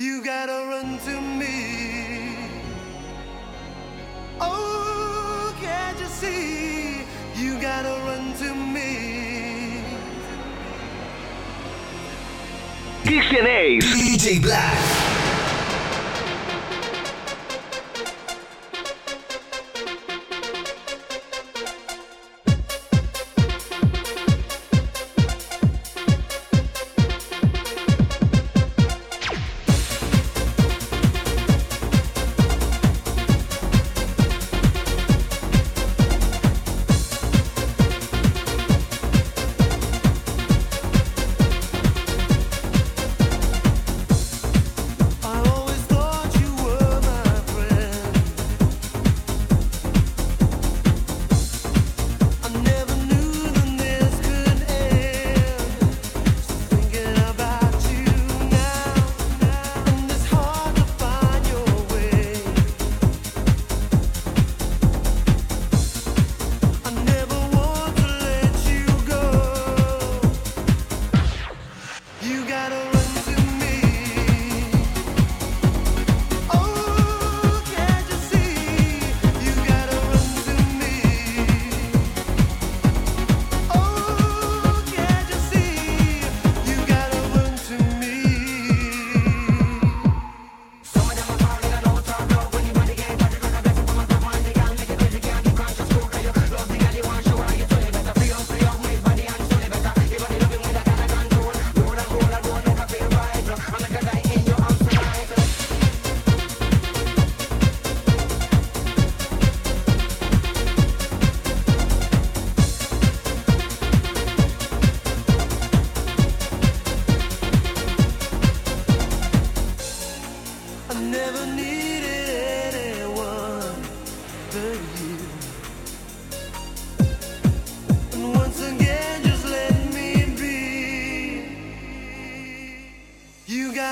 You gotta run to me. Oh, can't you see? You gotta run to me. DJ DJ Black.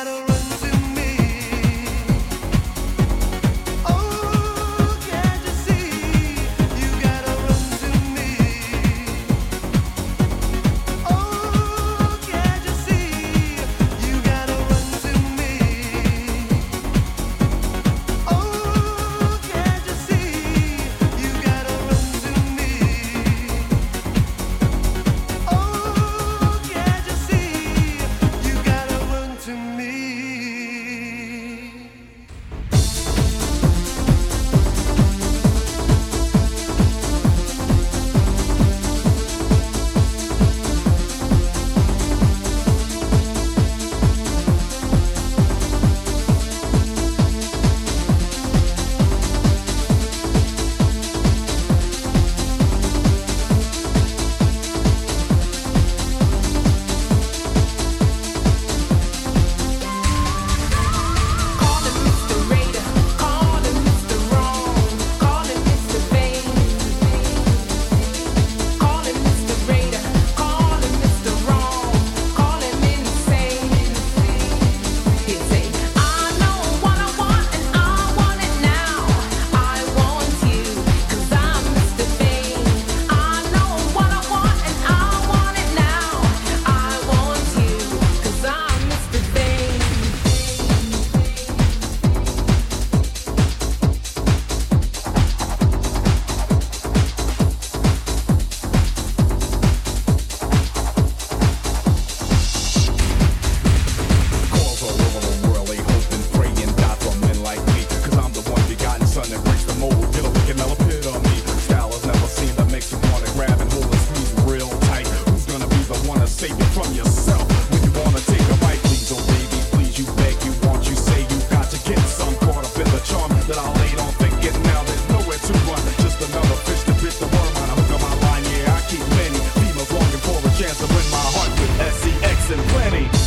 To me. Cincinnati.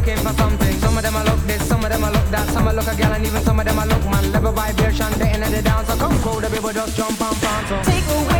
looking for something. Some of them I look this, some of them I look that, some I look a girl and even some of them I look man. Level vibration, they in the down. So come cold, the people just jump and dance So. Take away.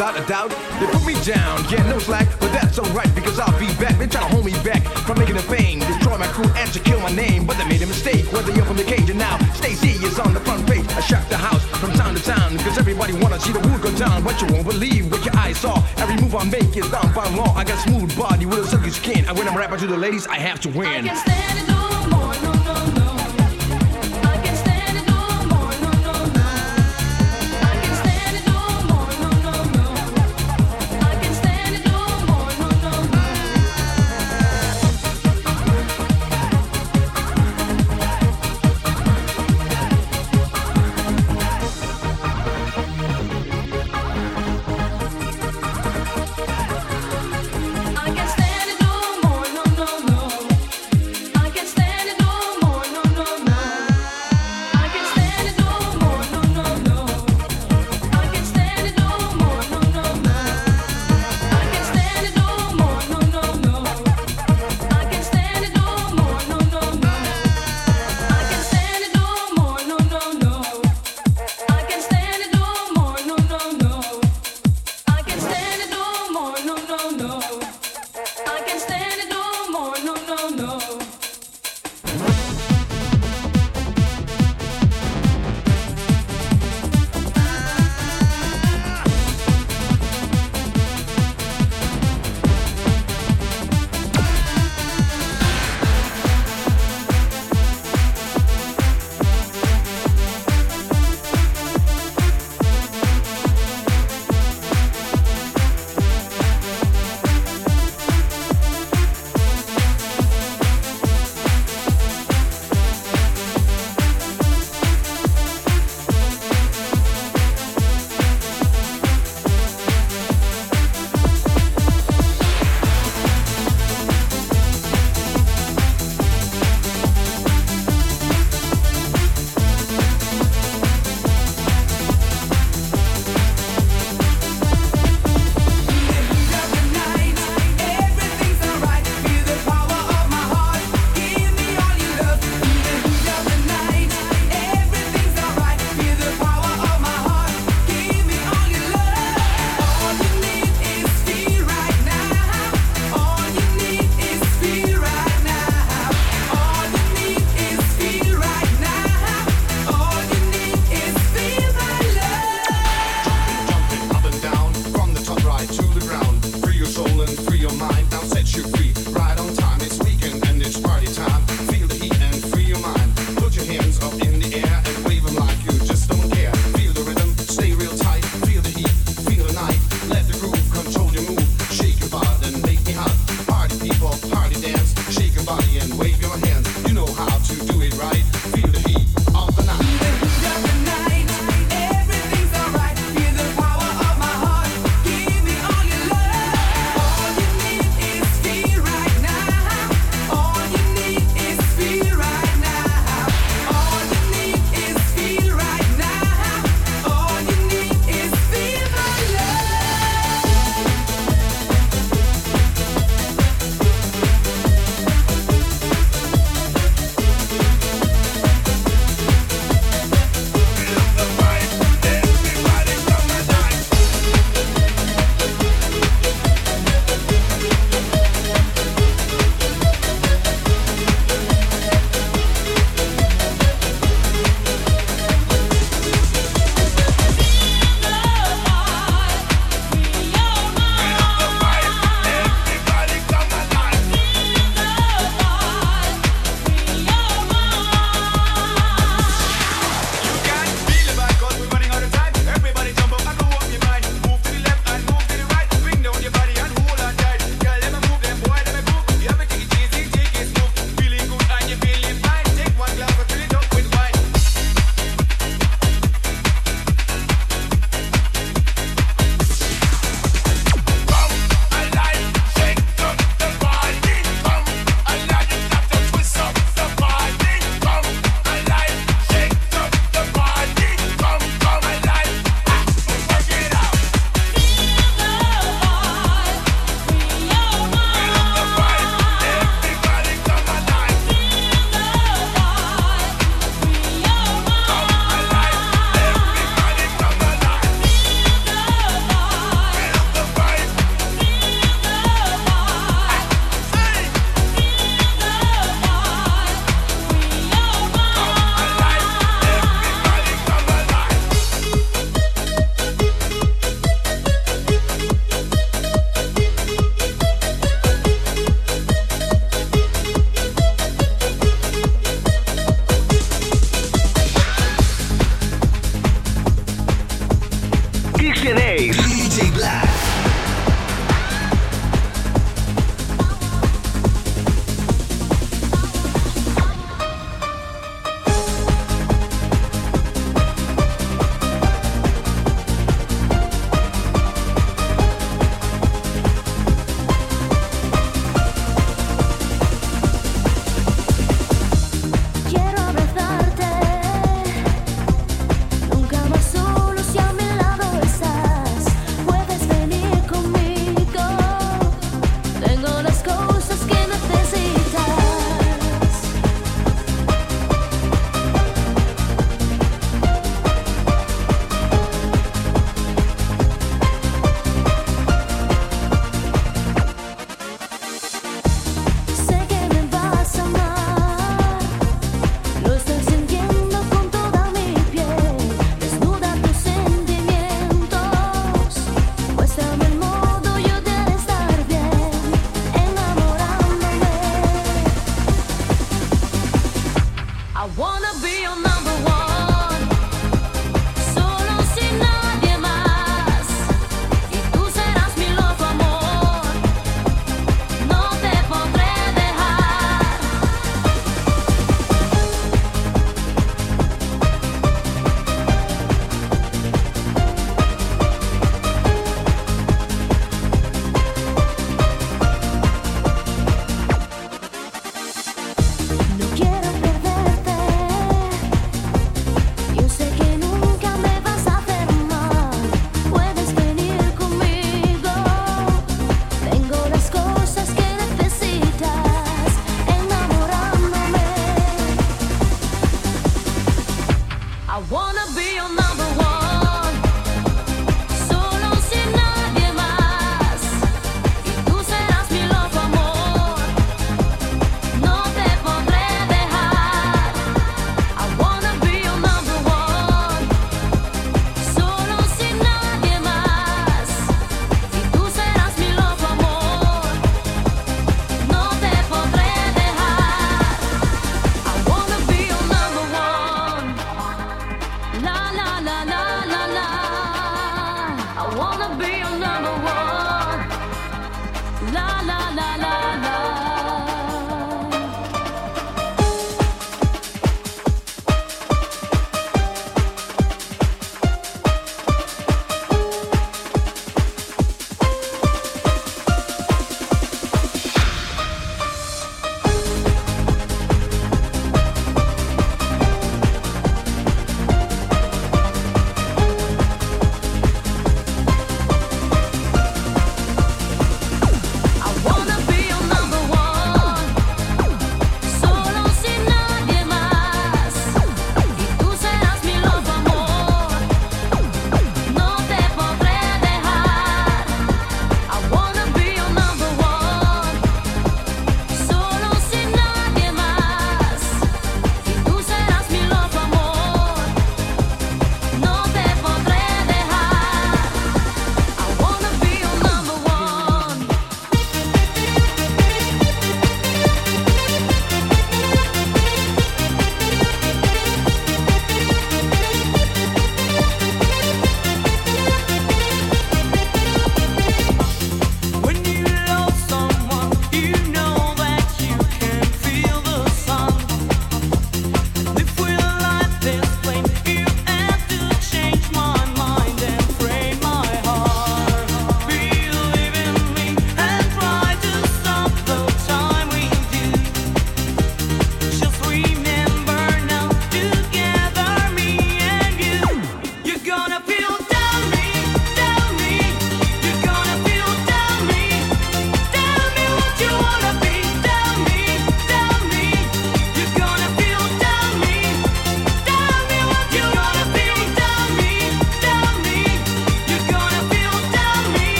Without a doubt. They put me down, yeah, no slack, but that's alright because I'll be back. They try to hold me back from making a fame, destroy my crew and to kill my name. But they made a mistake when they from the cage and now Stacy is on the front page. I shock the house from town to town because everybody wanna see the wood go down. But you won't believe what your eyes saw. Every move I make is done by law. I got smooth body with a silky skin. And when I'm rapping to the ladies, I have to win.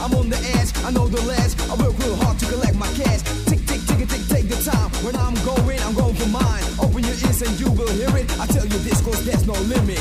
I'm on the edge, I know the last. I work real hard to collect my cash. Tick, tick, tick, tick, take the time. When I'm going, I'm going for mine. Open your ears and you will hear it. I tell you this, cause there's no limit.